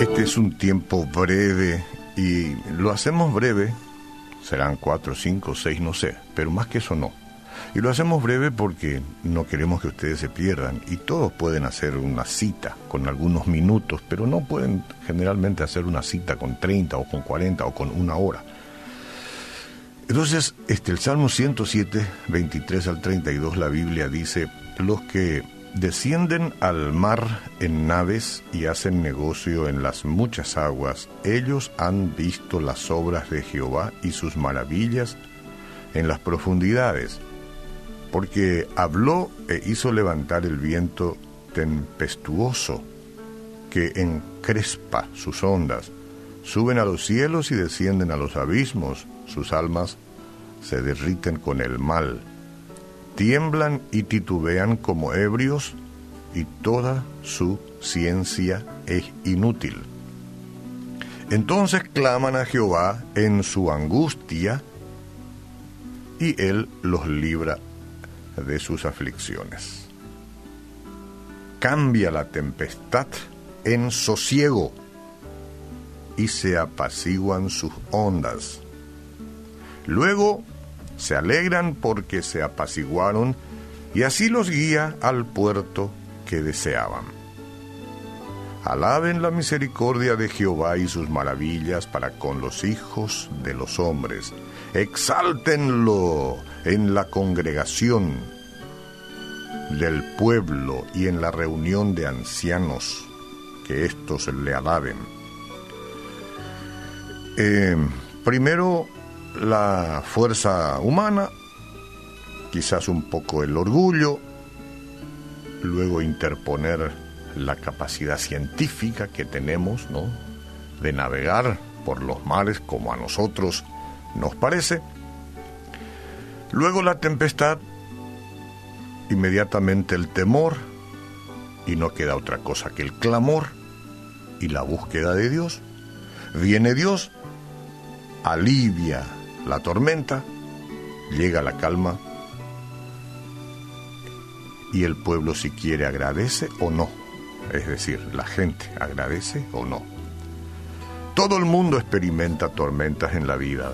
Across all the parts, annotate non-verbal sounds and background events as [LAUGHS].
Este es un tiempo breve y lo hacemos breve, serán cuatro, cinco, seis, no sé, pero más que eso no. Y lo hacemos breve porque no queremos que ustedes se pierdan y todos pueden hacer una cita con algunos minutos, pero no pueden generalmente hacer una cita con 30 o con 40 o con una hora. Entonces, este, el Salmo 107, 23 al 32, la Biblia dice, los que Descienden al mar en naves y hacen negocio en las muchas aguas. Ellos han visto las obras de Jehová y sus maravillas en las profundidades, porque habló e hizo levantar el viento tempestuoso que encrespa sus ondas. Suben a los cielos y descienden a los abismos, sus almas se derriten con el mal tiemblan y titubean como ebrios y toda su ciencia es inútil. Entonces claman a Jehová en su angustia y él los libra de sus aflicciones. Cambia la tempestad en sosiego y se apaciguan sus ondas. Luego se alegran porque se apaciguaron y así los guía al puerto que deseaban. Alaben la misericordia de Jehová y sus maravillas para con los hijos de los hombres. Exáltenlo en la congregación del pueblo y en la reunión de ancianos, que éstos le alaben. Eh, primero la fuerza humana, quizás un poco el orgullo, luego interponer la capacidad científica que tenemos, ¿no? De navegar por los mares como a nosotros nos parece. Luego la tempestad, inmediatamente el temor, y no queda otra cosa que el clamor y la búsqueda de Dios. Viene Dios, alivia la tormenta, llega la calma y el pueblo si quiere agradece o no. Es decir, la gente agradece o no. Todo el mundo experimenta tormentas en la vida.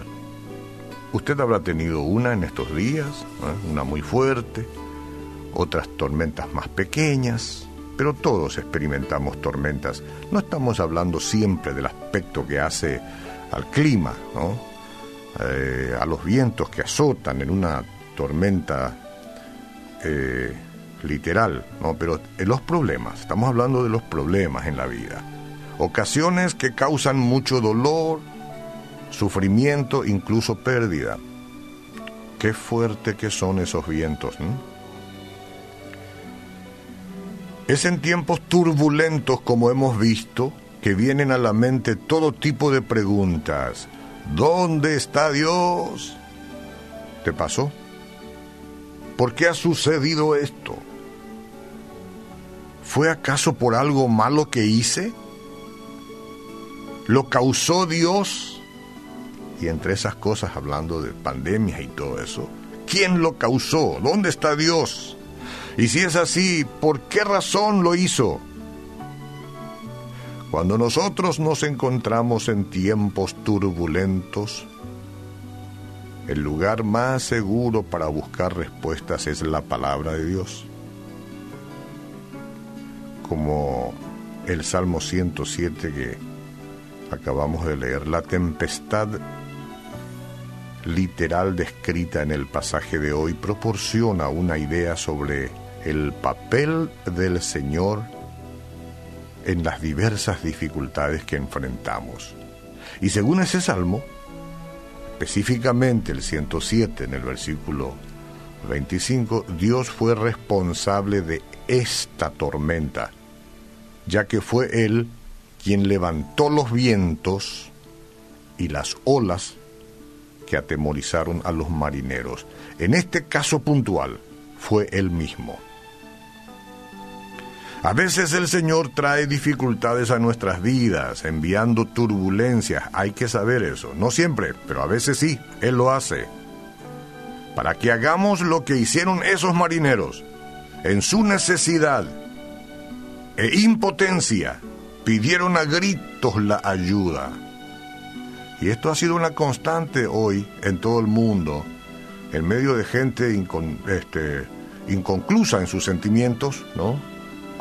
Usted habrá tenido una en estos días, ¿eh? una muy fuerte, otras tormentas más pequeñas, pero todos experimentamos tormentas. No estamos hablando siempre del aspecto que hace al clima, ¿no? Eh, a los vientos que azotan en una tormenta eh, literal, ¿no? pero en los problemas, estamos hablando de los problemas en la vida. Ocasiones que causan mucho dolor, sufrimiento, incluso pérdida. Qué fuerte que son esos vientos. Es en tiempos turbulentos, como hemos visto, que vienen a la mente todo tipo de preguntas. ¿Dónde está Dios? ¿Te pasó? ¿Por qué ha sucedido esto? ¿Fue acaso por algo malo que hice? ¿Lo causó Dios? Y entre esas cosas, hablando de pandemias y todo eso, ¿quién lo causó? ¿Dónde está Dios? Y si es así, ¿por qué razón lo hizo? Cuando nosotros nos encontramos en tiempos turbulentos, el lugar más seguro para buscar respuestas es la palabra de Dios. Como el Salmo 107 que acabamos de leer, la tempestad literal descrita en el pasaje de hoy proporciona una idea sobre el papel del Señor en las diversas dificultades que enfrentamos. Y según ese salmo, específicamente el 107 en el versículo 25, Dios fue responsable de esta tormenta, ya que fue Él quien levantó los vientos y las olas que atemorizaron a los marineros. En este caso puntual, fue Él mismo. A veces el Señor trae dificultades a nuestras vidas, enviando turbulencias. Hay que saber eso. No siempre, pero a veces sí, Él lo hace. para que hagamos lo que hicieron esos marineros. En su necesidad e impotencia pidieron a gritos la ayuda. Y esto ha sido una constante hoy en todo el mundo, en medio de gente este, inconclusa en sus sentimientos, ¿no?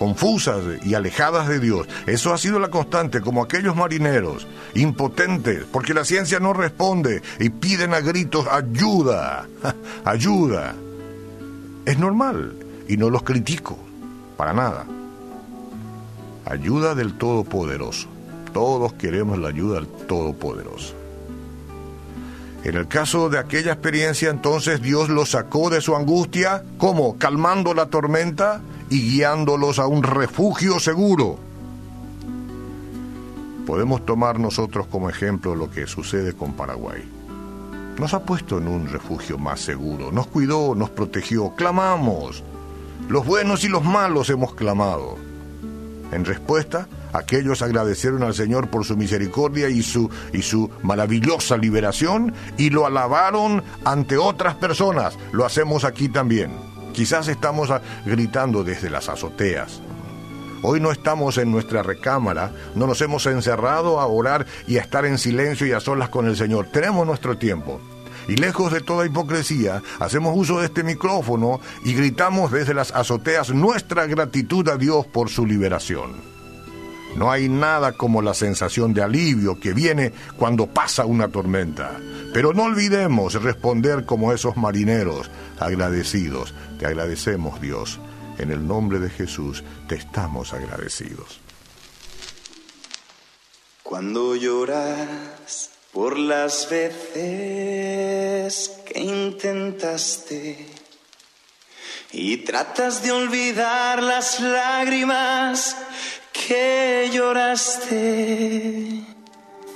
Confusas y alejadas de Dios. Eso ha sido la constante, como aquellos marineros, impotentes, porque la ciencia no responde y piden a gritos ayuda, [LAUGHS] ayuda. Es normal y no los critico, para nada. Ayuda del Todopoderoso. Todos queremos la ayuda del Todopoderoso. En el caso de aquella experiencia, entonces Dios los sacó de su angustia, ¿cómo? Calmando la tormenta y guiándolos a un refugio seguro. Podemos tomar nosotros como ejemplo lo que sucede con Paraguay. Nos ha puesto en un refugio más seguro, nos cuidó, nos protegió, clamamos. Los buenos y los malos hemos clamado. En respuesta, aquellos agradecieron al Señor por su misericordia y su, y su maravillosa liberación y lo alabaron ante otras personas. Lo hacemos aquí también. Quizás estamos gritando desde las azoteas. Hoy no estamos en nuestra recámara, no nos hemos encerrado a orar y a estar en silencio y a solas con el Señor. Tenemos nuestro tiempo. Y lejos de toda hipocresía, hacemos uso de este micrófono y gritamos desde las azoteas nuestra gratitud a Dios por su liberación. No hay nada como la sensación de alivio que viene cuando pasa una tormenta. Pero no olvidemos responder como esos marineros agradecidos. Te agradecemos Dios. En el nombre de Jesús te estamos agradecidos. Cuando lloras por las veces que intentaste y tratas de olvidar las lágrimas que lloraste.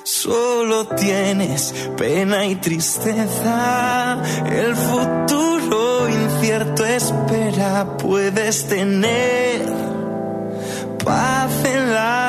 Solo tienes pena y tristeza, el futuro incierto espera, puedes tener paz en la.